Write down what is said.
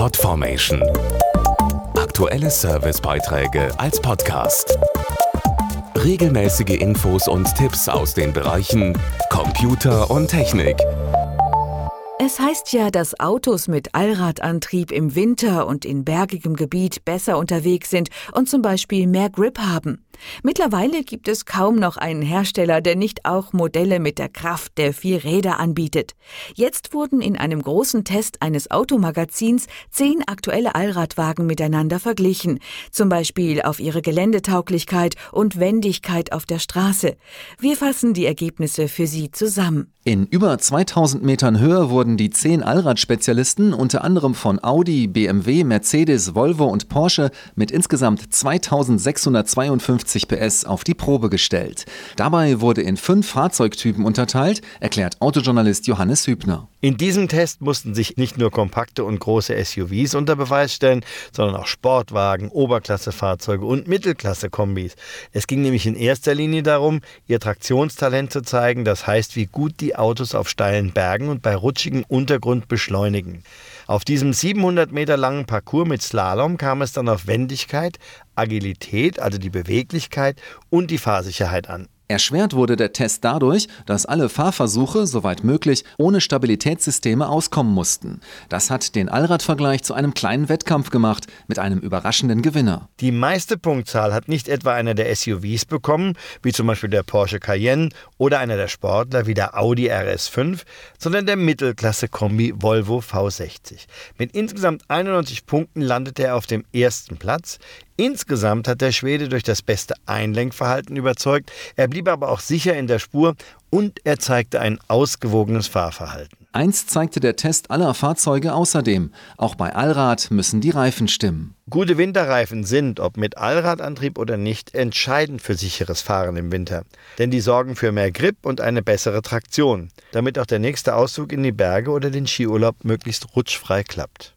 Podformation. Aktuelle Servicebeiträge als Podcast. Regelmäßige Infos und Tipps aus den Bereichen Computer und Technik. Es heißt ja, dass Autos mit Allradantrieb im Winter und in bergigem Gebiet besser unterwegs sind und zum Beispiel mehr Grip haben. Mittlerweile gibt es kaum noch einen Hersteller, der nicht auch Modelle mit der Kraft der vier Räder anbietet. Jetzt wurden in einem großen Test eines Automagazins zehn aktuelle Allradwagen miteinander verglichen, zum Beispiel auf ihre Geländetauglichkeit und Wendigkeit auf der Straße. Wir fassen die Ergebnisse für Sie zusammen. In über 2000 Metern Höhe wurden die zehn Allradspezialisten unter anderem von Audi, BMW, Mercedes, Volvo und Porsche mit insgesamt 2652 PS auf die Probe gestellt. Dabei wurde in fünf Fahrzeugtypen unterteilt, erklärt Autojournalist Johannes Hübner. In diesem Test mussten sich nicht nur kompakte und große SUVs unter Beweis stellen, sondern auch Sportwagen, Oberklassefahrzeuge und Mittelklasse-Kombis. Es ging nämlich in erster Linie darum, ihr Traktionstalent zu zeigen, das heißt, wie gut die Autos auf steilen Bergen und bei rutschigem Untergrund beschleunigen. Auf diesem 700 Meter langen Parcours mit Slalom kam es dann auf Wendigkeit, Agilität, also die Beweglichkeit und die Fahrsicherheit an. Erschwert wurde der Test dadurch, dass alle Fahrversuche, soweit möglich, ohne Stabilitätssysteme auskommen mussten. Das hat den Allradvergleich zu einem kleinen Wettkampf gemacht, mit einem überraschenden Gewinner. Die meiste Punktzahl hat nicht etwa einer der SUVs bekommen, wie zum Beispiel der Porsche Cayenne oder einer der Sportler wie der Audi RS5, sondern der Mittelklasse-Kombi Volvo V60. Mit insgesamt 91 Punkten landete er auf dem ersten Platz. Insgesamt hat der Schwede durch das beste Einlenkverhalten überzeugt, er blieb aber auch sicher in der Spur und er zeigte ein ausgewogenes Fahrverhalten. Eins zeigte der Test aller Fahrzeuge außerdem. Auch bei Allrad müssen die Reifen stimmen. Gute Winterreifen sind, ob mit Allradantrieb oder nicht, entscheidend für sicheres Fahren im Winter. Denn die sorgen für mehr Grip und eine bessere Traktion, damit auch der nächste Ausflug in die Berge oder den Skiurlaub möglichst rutschfrei klappt.